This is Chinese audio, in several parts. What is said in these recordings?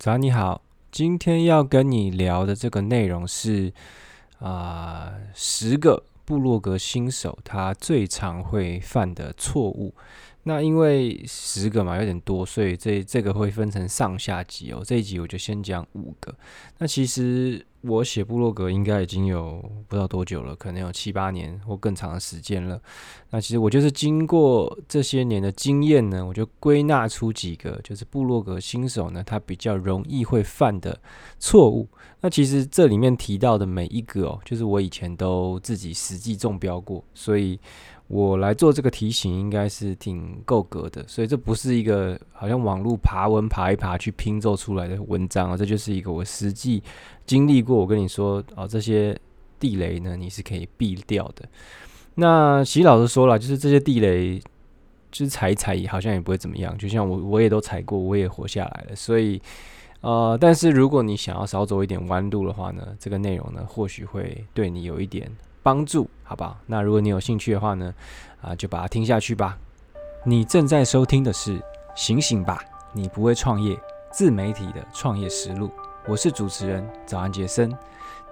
早你好，今天要跟你聊的这个内容是啊，呃，十个部落格新手他最常会犯的错误。那因为十个嘛有点多，所以这这个会分成上下集哦。这一集我就先讲五个。那其实我写部落格应该已经有不知道多久了，可能有七八年或更长的时间了。那其实我就是经过这些年的经验呢，我就归纳出几个，就是部落格新手呢他比较容易会犯的错误。那其实这里面提到的每一个哦，就是我以前都自己实际中标过，所以。我来做这个提醒，应该是挺够格的，所以这不是一个好像网络爬文爬一爬去拼凑出来的文章啊，这就是一个我实际经历过。我跟你说啊，这些地雷呢，你是可以避掉的。那习老师说了，就是这些地雷，就是踩一踩，好像也不会怎么样。就像我，我也都踩过，我也活下来了。所以，呃，但是如果你想要少走一点弯路的话呢，这个内容呢，或许会对你有一点。帮助，好不好？那如果你有兴趣的话呢，啊，就把它听下去吧。你正在收听的是《醒醒吧，你不会创业自媒体的创业实录》，我是主持人早安杰森。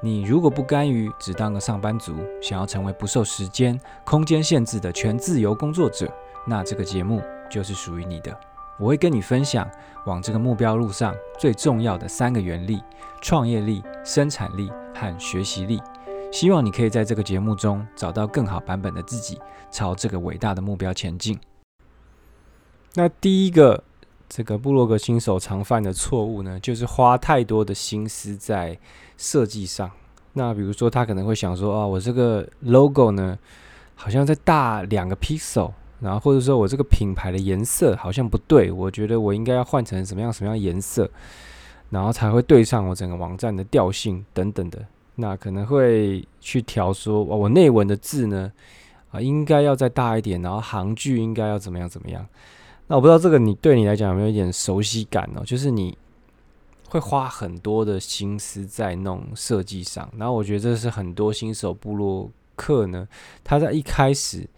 你如果不甘于只当个上班族，想要成为不受时间、空间限制的全自由工作者，那这个节目就是属于你的。我会跟你分享往这个目标路上最重要的三个原理：创业力、生产力和学习力。希望你可以在这个节目中找到更好版本的自己，朝这个伟大的目标前进。那第一个，这个部落格新手常犯的错误呢，就是花太多的心思在设计上。那比如说，他可能会想说，啊，我这个 logo 呢，好像再大两个 pixel，然后或者说我这个品牌的颜色好像不对，我觉得我应该要换成什么样什么样颜色，然后才会对上我整个网站的调性等等的。那可能会去调说，哦，我内文的字呢，啊，应该要再大一点，然后行距应该要怎么样怎么样。那我不知道这个你对你来讲有没有一点熟悉感哦？就是你会花很多的心思在弄设计上，然后我觉得这是很多新手部落客呢，他在一开始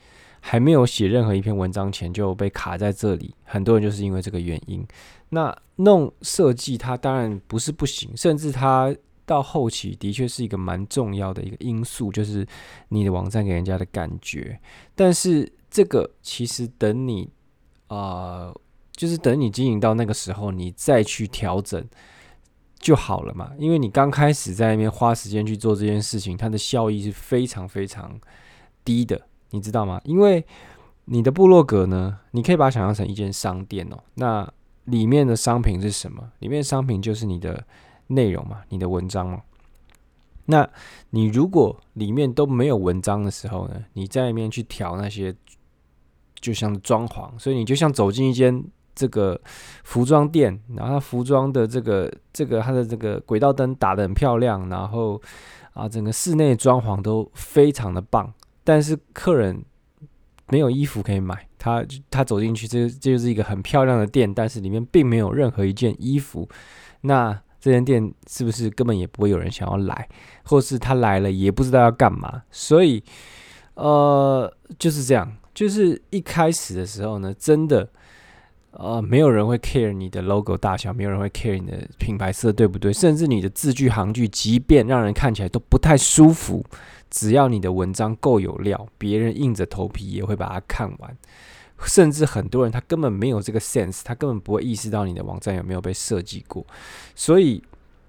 还没有写任何一篇文章前就被卡在这里，很多人就是因为这个原因。那弄设计它当然不是不行，甚至它。到后期的确是一个蛮重要的一个因素，就是你的网站给人家的感觉。但是这个其实等你啊、呃，就是等你经营到那个时候，你再去调整就好了嘛。因为你刚开始在那边花时间去做这件事情，它的效益是非常非常低的，你知道吗？因为你的部落格呢，你可以把它想象成一间商店哦。那里面的商品是什么？里面的商品就是你的。内容嘛，你的文章嘛，那你如果里面都没有文章的时候呢，你在里面去调那些，就像装潢，所以你就像走进一间这个服装店，然后它服装的这个这个它的这个轨道灯打得很漂亮，然后啊整个室内装潢都非常的棒，但是客人没有衣服可以买，他他走进去，这这就是一个很漂亮的店，但是里面并没有任何一件衣服，那。这间店是不是根本也不会有人想要来，或是他来了也不知道要干嘛？所以，呃，就是这样。就是一开始的时候呢，真的，呃，没有人会 care 你的 logo 大小，没有人会 care 你的品牌色对不对？甚至你的字句行距，即便让人看起来都不太舒服，只要你的文章够有料，别人硬着头皮也会把它看完。甚至很多人他根本没有这个 sense，他根本不会意识到你的网站有没有被设计过。所以，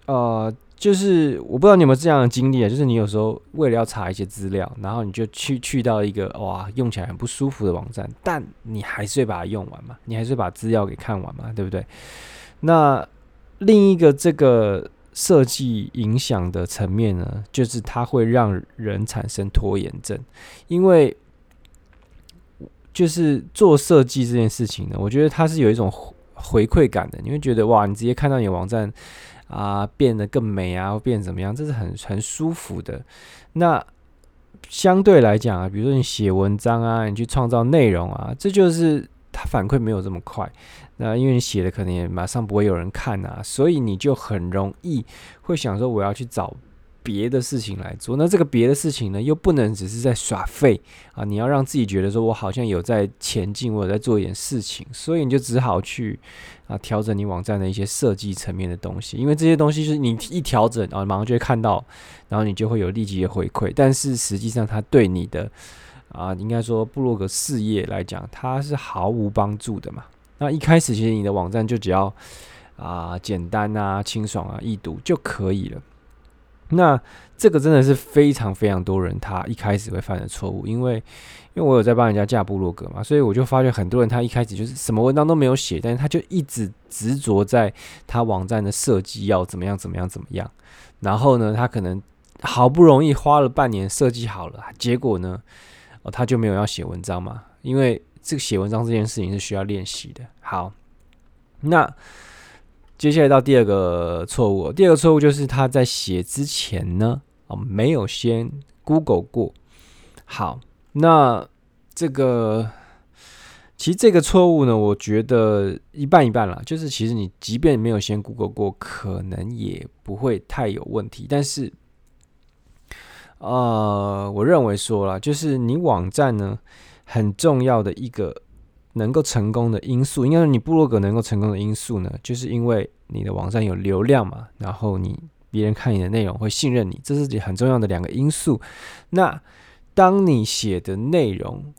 呃，就是我不知道你有没有这样的经历啊，就是你有时候为了要查一些资料，然后你就去去到一个哇用起来很不舒服的网站，但你还是会把它用完嘛，你还是会把资料给看完嘛，对不对？那另一个这个设计影响的层面呢，就是它会让人产生拖延症，因为。就是做设计这件事情呢，我觉得它是有一种回馈感的。你会觉得哇，你直接看到你的网站啊变得更美啊，或变怎么样，这是很很舒服的。那相对来讲啊，比如说你写文章啊，你去创造内容啊，这就是它反馈没有这么快。那因为你写的可能也马上不会有人看啊，所以你就很容易会想说我要去找别的事情来做。那这个别的事情呢，又不能只是在耍废啊！你要让自己觉得说，我好像有在前进，我有在做一点事情，所以你就只好去啊调整你网站的一些设计层面的东西。因为这些东西是你一调整啊，马上就会看到，然后你就会有立即的回馈。但是实际上，它对你的啊，应该说布洛格事业来讲，它是毫无帮助的嘛。那一开始其实你的网站就只要啊简单啊清爽啊易读就可以了。那这个真的是非常非常多人他一开始会犯的错误，因为因为我有在帮人家架部落格嘛，所以我就发觉很多人他一开始就是什么文章都没有写，但是他就一直执着在他网站的设计要怎么样怎么样怎么样，然后呢，他可能好不容易花了半年设计好了，结果呢，他就没有要写文章嘛，因为这个写文章这件事情是需要练习的。好，那。接下来到第二个错误，第二个错误就是他在写之前呢，哦，没有先 Google 过。好，那这个其实这个错误呢，我觉得一半一半啦。就是其实你即便没有先 Google 过，可能也不会太有问题。但是，呃，我认为说啦，就是你网站呢，很重要的一个。能够成功的因素，应该说你部落格能够成功的因素呢，就是因为你的网站有流量嘛，然后你别人看你的内容会信任你，这是很重要的两个因素。那当你写的内容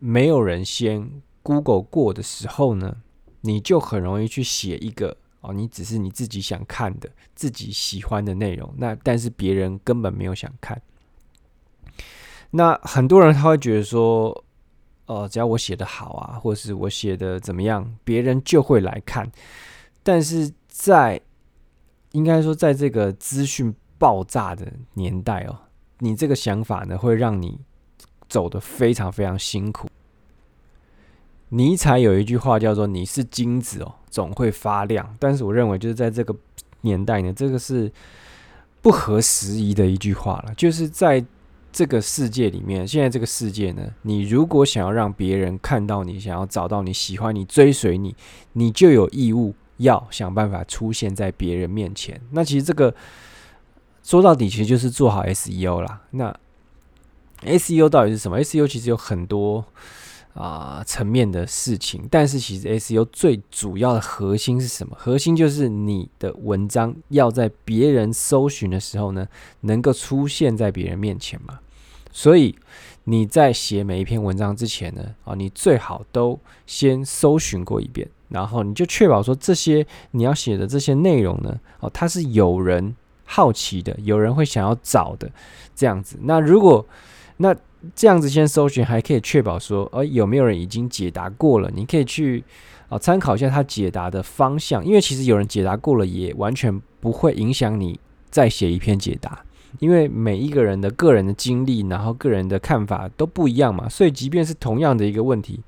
没有人先 Google 过的时候呢，你就很容易去写一个哦，你只是你自己想看的、自己喜欢的内容，那但是别人根本没有想看。那很多人他会觉得说。呃，只要我写的好啊，或是我写的怎么样，别人就会来看。但是在应该说，在这个资讯爆炸的年代哦，你这个想法呢，会让你走得非常非常辛苦。尼采有一句话叫做“你是金子哦，总会发亮”，但是我认为就是在这个年代呢，这个是不合时宜的一句话了，就是在。这个世界里面，现在这个世界呢，你如果想要让别人看到你，想要找到你喜欢你、追随你，你就有义务要想办法出现在别人面前。那其实这个说到底，其实就是做好 SEO 啦。那 SEO 到底是什么？SEO 其实有很多啊、层面的事情，但是其实 SEO 最主要的核心是什么？核心就是你的文章要在别人搜寻的时候呢，能够出现在别人面前嘛。所以你在写每一篇文章之前呢，啊，你最好都先搜寻过一遍，然后你就确保说这些你要写的这些内容呢，哦，它是有人好奇的，有人会想要找的这样子。那如果那这样子先搜寻，还可以确保说，呃，有没有人已经解答过了？你可以去啊参考一下他解答的方向，因为其实有人解答过了，也完全不会影响你再写一篇解答。因为每一个人的个人的经历，然后个人的看法都不一样嘛，所以即便是同样的一个问题，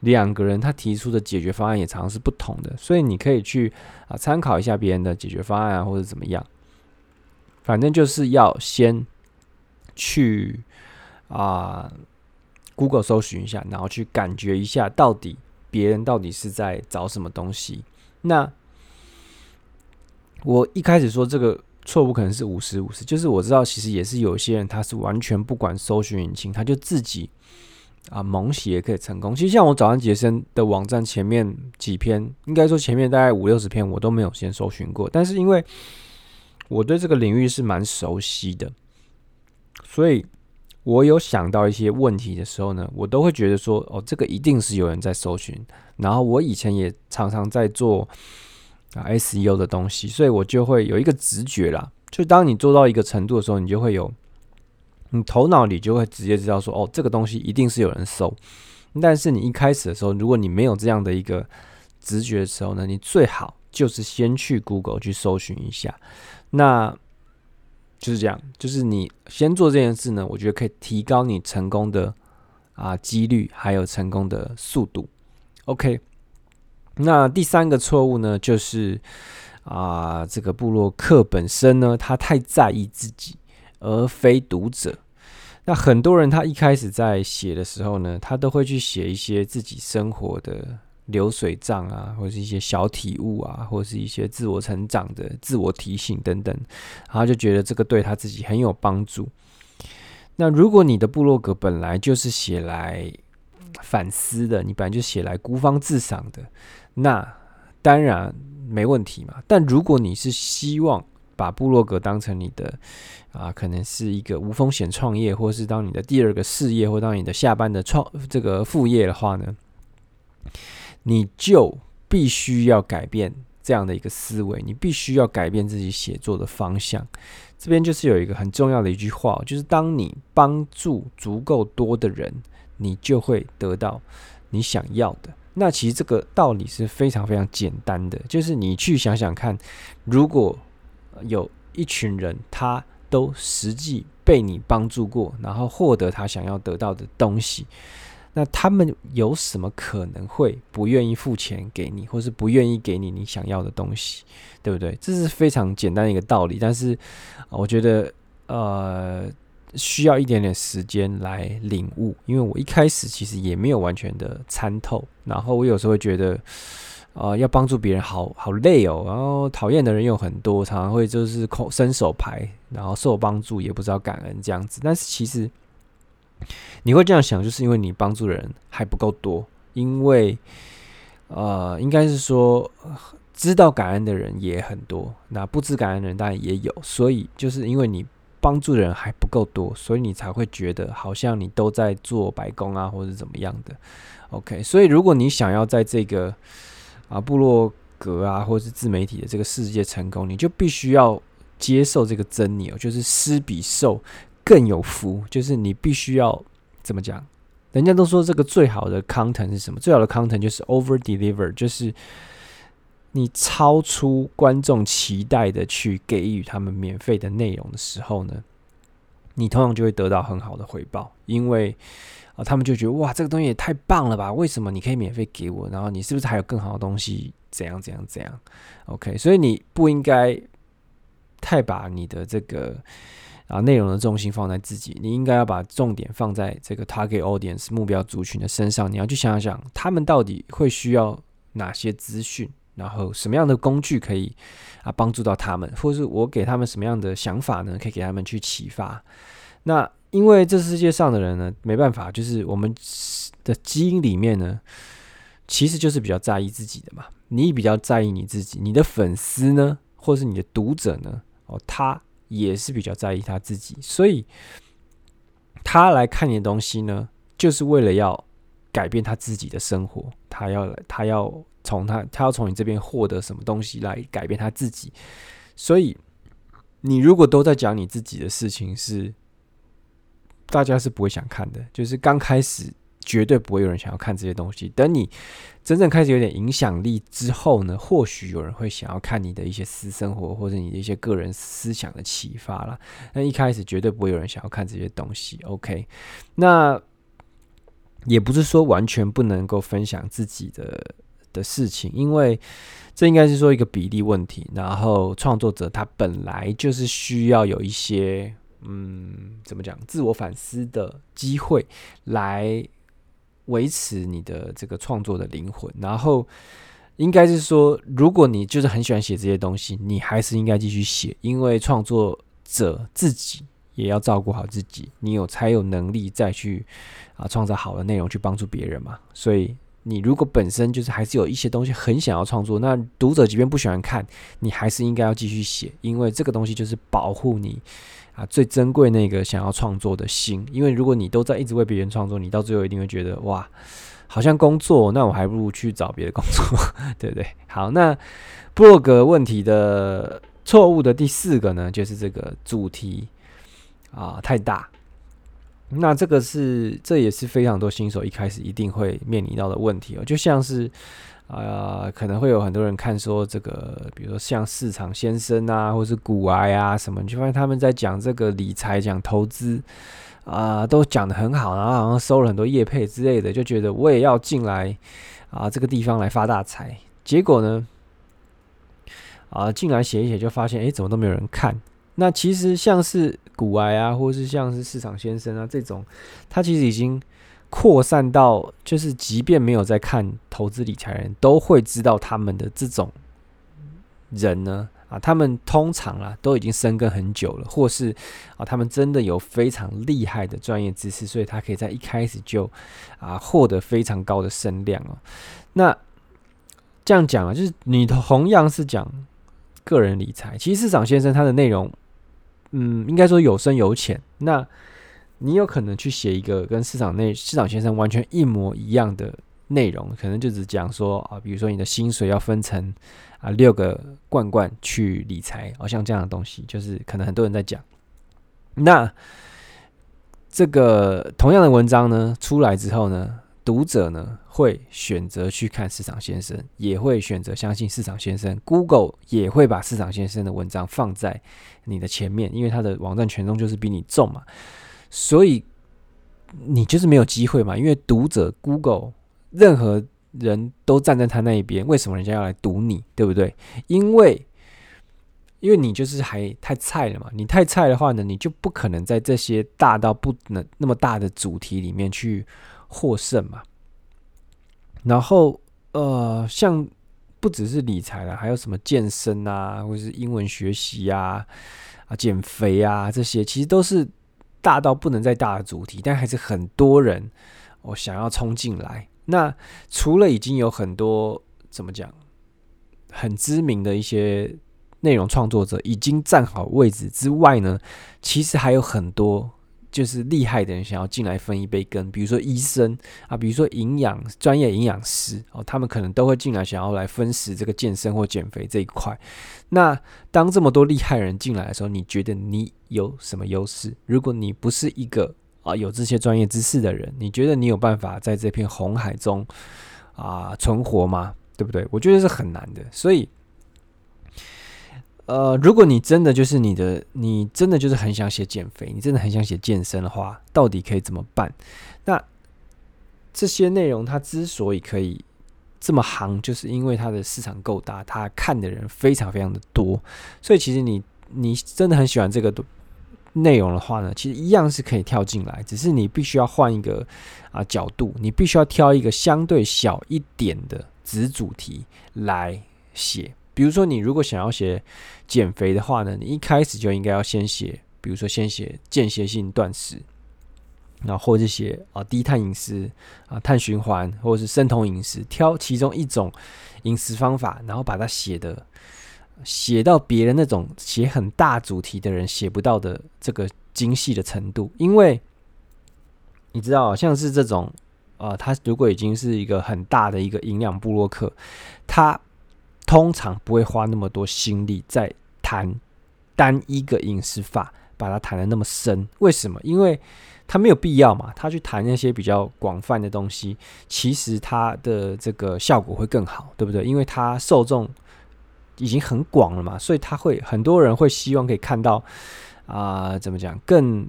两个人他提出的解决方案也常常是不同的。所以你可以去啊参考一下别人的解决方案啊，或者怎么样。反正就是要先去啊 Google 搜寻一下，然后去感觉一下到底别人到底是在找什么东西。那我一开始说这个。错误可能是五十五十，就是我知道，其实也是有些人他是完全不管搜寻引擎，他就自己啊猛写也可以成功。其实像我早安杰森的网站前面几篇，应该说前面大概五六十篇我都没有先搜寻过，但是因为我对这个领域是蛮熟悉的，所以我有想到一些问题的时候呢，我都会觉得说，哦，这个一定是有人在搜寻。然后我以前也常常在做。啊，SEO 的东西，所以我就会有一个直觉啦。就当你做到一个程度的时候，你就会有，你头脑里就会直接知道说，哦，这个东西一定是有人搜。但是你一开始的时候，如果你没有这样的一个直觉的时候呢，你最好就是先去 Google 去搜寻一下。那就是这样，就是你先做这件事呢，我觉得可以提高你成功的啊几率，还有成功的速度。OK。那第三个错误呢，就是啊，这个部落客本身呢，他太在意自己，而非读者。那很多人他一开始在写的时候呢，他都会去写一些自己生活的流水账啊，或是一些小体悟啊，或是一些自我成长的自我提醒等等，然后就觉得这个对他自己很有帮助。那如果你的部落格本来就是写来反思的，你本来就写来孤芳自赏的，那当然没问题嘛。但如果你是希望把部落格当成你的啊，可能是一个无风险创业，或是当你的第二个事业，或当你的下班的创这个副业的话呢，你就必须要改变这样的一个思维，你必须要改变自己写作的方向。这边就是有一个很重要的一句话，就是当你帮助足够多的人，你就会得到你想要的。那其实这个道理是非常非常简单的，就是你去想想看，如果有一群人他都实际被你帮助过，然后获得他想要得到的东西。那他们有什么可能会不愿意付钱给你，或是不愿意给你你想要的东西，对不对？这是非常简单的一个道理，但是我觉得呃需要一点点时间来领悟，因为我一开始其实也没有完全的参透，然后我有时候会觉得呃要帮助别人好好累哦，然后讨厌的人有很多，常常会就是空伸手牌，然后受帮助也不知道感恩这样子，但是其实。你会这样想，就是因为你帮助的人还不够多，因为呃，应该是说知道感恩的人也很多，那不知感恩的人当然也有，所以就是因为你帮助的人还不够多，所以你才会觉得好像你都在做白工啊，或者怎么样的。OK，所以如果你想要在这个啊部落格啊，或者是自媒体的这个世界成功，你就必须要接受这个真理哦，就是施比受。更有福，就是你必须要怎么讲？人家都说这个最好的 content 是什么？最好的 content 就是 over deliver，就是你超出观众期待的去给予他们免费的内容的时候呢，你通常就会得到很好的回报，因为啊，他们就觉得哇，这个东西也太棒了吧？为什么你可以免费给我？然后你是不是还有更好的东西？怎样怎样怎样？OK，所以你不应该太把你的这个。啊，内容的重心放在自己，你应该要把重点放在这个 target audience 目标族群的身上。你要去想想，他们到底会需要哪些资讯，然后什么样的工具可以啊帮助到他们，或者是我给他们什么样的想法呢？可以给他们去启发。那因为这世界上的人呢，没办法，就是我们的基因里面呢，其实就是比较在意自己的嘛。你比较在意你自己，你的粉丝呢，或是你的读者呢，哦，他。也是比较在意他自己，所以他来看你的东西呢，就是为了要改变他自己的生活。他要，他要从他，他要从你这边获得什么东西来改变他自己。所以，你如果都在讲你自己的事情，是大家是不会想看的。就是刚开始。绝对不会有人想要看这些东西。等你真正开始有点影响力之后呢，或许有人会想要看你的一些私生活或者你的一些个人思想的启发啦。那一开始绝对不会有人想要看这些东西。OK，那也不是说完全不能够分享自己的的事情，因为这应该是说一个比例问题。然后创作者他本来就是需要有一些嗯，怎么讲，自我反思的机会来。维持你的这个创作的灵魂，然后应该是说，如果你就是很喜欢写这些东西，你还是应该继续写，因为创作者自己也要照顾好自己，你有才有能力再去啊创造好的内容去帮助别人嘛。所以你如果本身就是还是有一些东西很想要创作，那读者即便不喜欢看，你还是应该要继续写，因为这个东西就是保护你。啊，最珍贵那个想要创作的心，因为如果你都在一直为别人创作，你到最后一定会觉得哇，好像工作，那我还不如去找别的工作，对不对？好，那部落格问题的错误的第四个呢，就是这个主题啊太大。那这个是这也是非常多新手一开始一定会面临到的问题哦，就像是。啊、呃，可能会有很多人看说这个，比如说像市场先生啊，或是股癌啊什么，你就发现他们在讲这个理财、讲投资啊、都讲得很好，然后好像收了很多业配之类的，就觉得我也要进来啊这个地方来发大财。结果呢，啊进来写一写，就发现哎，怎么都没有人看。那其实像是股癌啊，或是像是市场先生啊这种，他其实已经扩散到，就是即便没有在看投资理财人都会知道他们的这种人呢，啊，他们通常啊都已经深耕很久了，或是啊他们真的有非常厉害的专业知识，所以他可以在一开始就啊获得非常高的声量哦。那这样讲啊，就是你同样是讲个人理财，其实市场先生他的内容，嗯，应该说有深有浅。那你有可能去写一个跟市场内市场先生完全一模一样的内容，可能就只讲说啊，比如说你的薪水要分成啊六个罐罐去理财，好像这样的东西，就是可能很多人在讲。那这个同样的文章呢出来之后呢，读者呢会选择去看市场先生，也会选择相信市场先生。Google 也会把市场先生的文章放在你的前面，因为他的网站权重就是比你重嘛。所以你就是没有机会嘛？因为读者 Google 任何人都站在他那一边，为什么人家要来读你？对不对？因为因为你就是还太菜了嘛。你太菜的话呢，你就不可能在这些大到不能那么大的主题里面去获胜嘛。然后呃，像不只是理财了，还有什么健身啊，或者是英文学习啊、啊减肥啊这些，其实都是。大到不能再大的主题，但还是很多人我想要冲进来。那除了已经有很多怎么讲很知名的一些内容创作者已经站好位置之外呢，其实还有很多。就是厉害的人想要进来分一杯羹，比如说医生啊，比如说营养专业营养师哦，他们可能都会进来想要来分食这个健身或减肥这一块。那当这么多厉害人进来的时候，你觉得你有什么优势？如果你不是一个啊有这些专业知识的人，你觉得你有办法在这片红海中啊存活吗？对不对？我觉得是很难的，所以。呃，如果你真的就是你的，你真的就是很想写减肥，你真的很想写健身的话，到底可以怎么办？那这些内容它之所以可以这么行，就是因为它的市场够大，它看的人非常非常的多。所以其实你你真的很喜欢这个内容的话呢，其实一样是可以跳进来，只是你必须要换一个啊角度，你必须要挑一个相对小一点的子主题来写。比如说，你如果想要写减肥的话呢，你一开始就应该要先写，比如说先写间歇性断食，然后或者写啊低碳饮食啊碳循环，或者是生酮饮食，挑其中一种饮食方法，然后把它写的写到别人那种写很大主题的人写不到的这个精细的程度，因为你知道，像是这种啊，他如果已经是一个很大的一个营养部落客，他。通常不会花那么多心力在谈单一个饮食法，把它谈得那么深。为什么？因为他没有必要嘛。他去谈那些比较广泛的东西，其实他的这个效果会更好，对不对？因为他受众已经很广了嘛，所以他会很多人会希望可以看到啊、怎么讲更。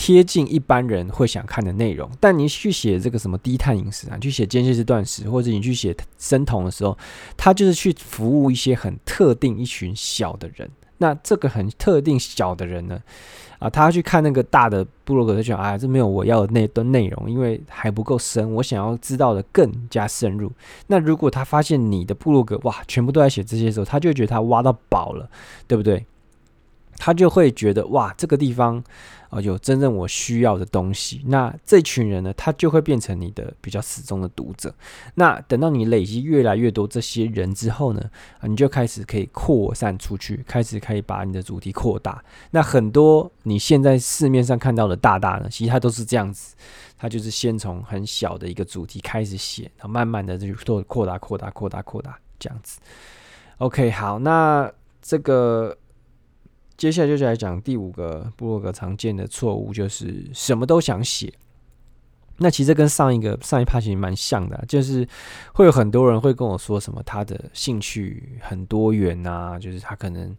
贴近一般人会想看的内容，但你去写这个什么低碳饮食啊，去写间歇式断食，或者你去写生酮的时候，他就是去服务一些很特定一群小的人。那这个很特定小的人呢，啊，他去看那个大的部落格，他就想，哎，这没有我要的那段内容，因为还不够深，我想要知道的更加深入。那如果他发现你的部落格哇，全部都在写这些时候，他就觉得他挖到宝了，对不对？他就会觉得哇，这个地方。啊，有真正我需要的东西，那这群人呢，他就会变成你的比较始终的读者。那等到你累积越来越多这些人之后呢，啊，你就开始可以扩散出去，开始可以把你的主题扩大。那很多你现在市面上看到的大大呢，其实它都是这样子，它就是先从很小的一个主题开始写，然后慢慢的就做扩大、扩大、扩大、扩大这样子。OK，好，那这个。接下来就是来讲第五个部落格常见的错误，就是什么都想写。那其实跟上一个上一趴其实蛮像的，就是会有很多人会跟我说什么他的兴趣很多元啊，就是他可能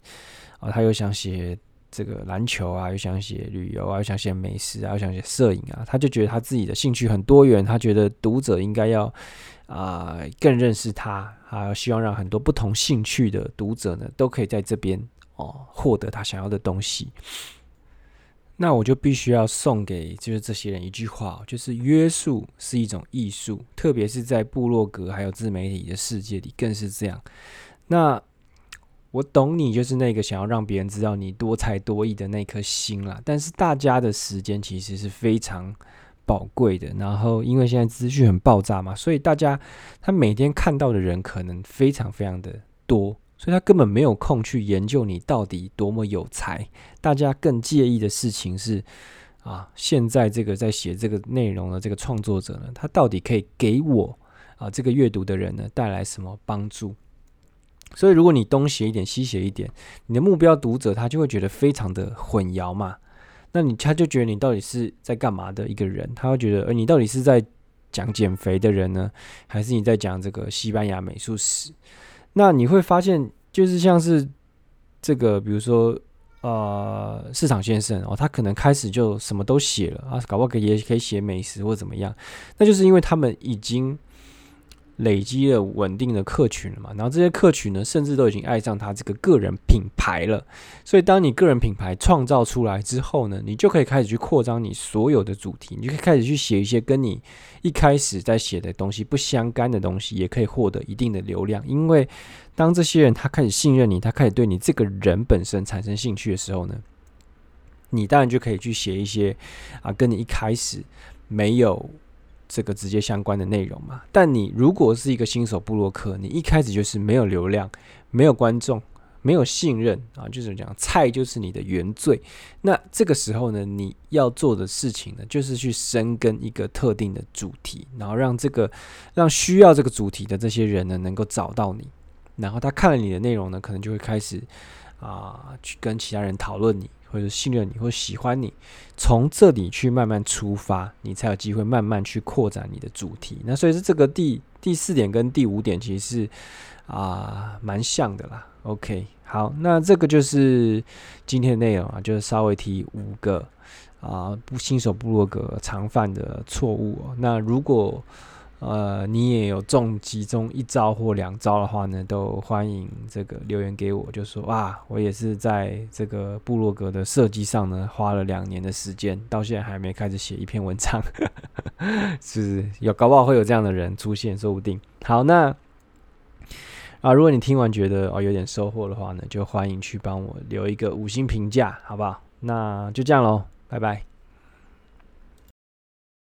啊他又想写这个篮球啊，又想写旅游啊，又想写美食啊，又想写摄影啊，他就觉得他自己的兴趣很多元，他觉得读者应该要啊、更认识他，还有希望让很多不同兴趣的读者呢都可以在这边。哦，获得他想要的东西。那我就必须要送给就是这些人一句话，就是约束是一种艺术，特别是在部落格还有自媒体的世界里更是这样。那我懂你，就是那个想要让别人知道你多才多艺的那颗心啦。但是大家的时间其实是非常宝贵的，然后因为现在资讯很爆炸嘛，所以大家他每天看到的人可能非常非常的多，所以他根本没有空去研究你到底多么有才。大家更介意的事情是啊，现在这个在写这个内容的这个创作者呢，他到底可以给我啊这个阅读的人呢带来什么帮助？所以，如果你东写一点，西写一点，你的目标读者他就会觉得非常的混淆嘛。那你他就觉得你到底是在干嘛的一个人？他会觉得，呃，你到底是在讲减肥的人呢，还是你在讲这个西班牙美术史？那你会发现，就是像是这个，比如说，呃，市场先生哦，他可能开始就什么都写了啊，搞不好可以也可以写美食或怎么样。那就是因为他们已经。累积了稳定的客群了嘛，然后这些客群呢，甚至都已经爱上他这个个人品牌了。所以，当你个人品牌创造出来之后呢，你就可以开始去扩张你所有的主题，你就可以开始去写一些跟你一开始在写的东西不相干的东西，也可以获得一定的流量。因为当这些人他开始信任你，他开始对你这个人本身产生兴趣的时候呢，你当然就可以去写一些啊，跟你一开始没有。这个直接相关的内容嘛，但你如果是一个新手部落客，你一开始就是没有流量、没有观众、没有信任啊，就是讲菜就是你的原罪。那这个时候呢，你要做的事情呢，就是去深耕一个特定的主题，然后让这个让需要这个主题的这些人呢，能够找到你，然后他看了你的内容呢，可能就会开始啊，去跟其他人讨论你。或者信任你，或喜欢你，从这里去慢慢出发，你才有机会慢慢去扩展你的主题。那所以是这个第第四点跟第五点其实是啊蛮像的啦。OK，好，那这个就是今天的内容啊，就是稍微提五个啊不新手部落格常犯的错误。那如果呃，你也有中其中一招或两招的话呢，都欢迎这个留言给我，就说哇，我也是在这个部落格的设计上呢，花了两年的时间，到现在还没开始写一篇文章，是不是？有搞不好会有这样的人出现，说不定。好，那啊，如果你听完觉得哦有点收获的话呢，就欢迎去帮我留一个五星评价，好不好？那就这样喽，拜拜。